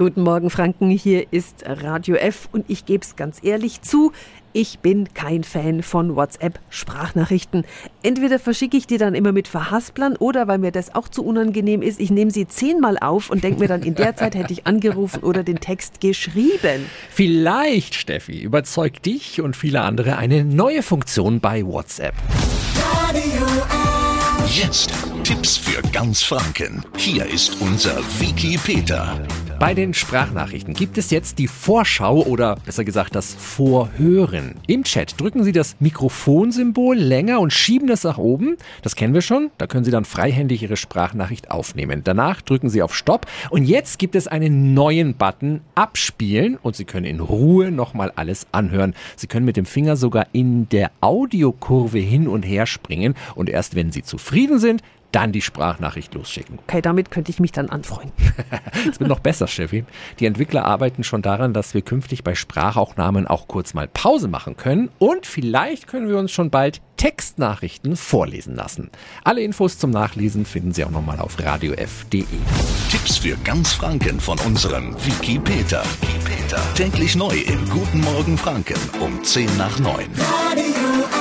Guten Morgen, Franken. Hier ist Radio F und ich gebe es ganz ehrlich zu. Ich bin kein Fan von WhatsApp-Sprachnachrichten. Entweder verschicke ich die dann immer mit Verhasplern oder weil mir das auch zu unangenehm ist, ich nehme sie zehnmal auf und denke mir dann, in der Zeit hätte ich angerufen oder den Text geschrieben. Vielleicht, Steffi, überzeugt dich und viele andere eine neue Funktion bei WhatsApp. Radio F. Jetzt Tipps für ganz Franken. Hier ist unser Wiki Peter. Bei den Sprachnachrichten gibt es jetzt die Vorschau oder besser gesagt das Vorhören. Im Chat drücken Sie das Mikrofonsymbol länger und schieben das nach oben. Das kennen wir schon. Da können Sie dann freihändig Ihre Sprachnachricht aufnehmen. Danach drücken Sie auf Stopp und jetzt gibt es einen neuen Button Abspielen und Sie können in Ruhe nochmal alles anhören. Sie können mit dem Finger sogar in der Audiokurve hin und her springen und erst wenn Sie zufrieden sind, dann die Sprachnachricht losschicken. Okay, damit könnte ich mich dann anfreunden. Es wird noch besser, Steffi. Die Entwickler arbeiten schon daran, dass wir künftig bei Sprachaufnahmen auch kurz mal Pause machen können und vielleicht können wir uns schon bald Textnachrichten vorlesen lassen. Alle Infos zum Nachlesen finden Sie auch nochmal auf radiof.de. Tipps für ganz Franken von unserem Wiki Peter. Wiki Peter. Täglich neu im Guten Morgen Franken um 10 nach 9. Radio.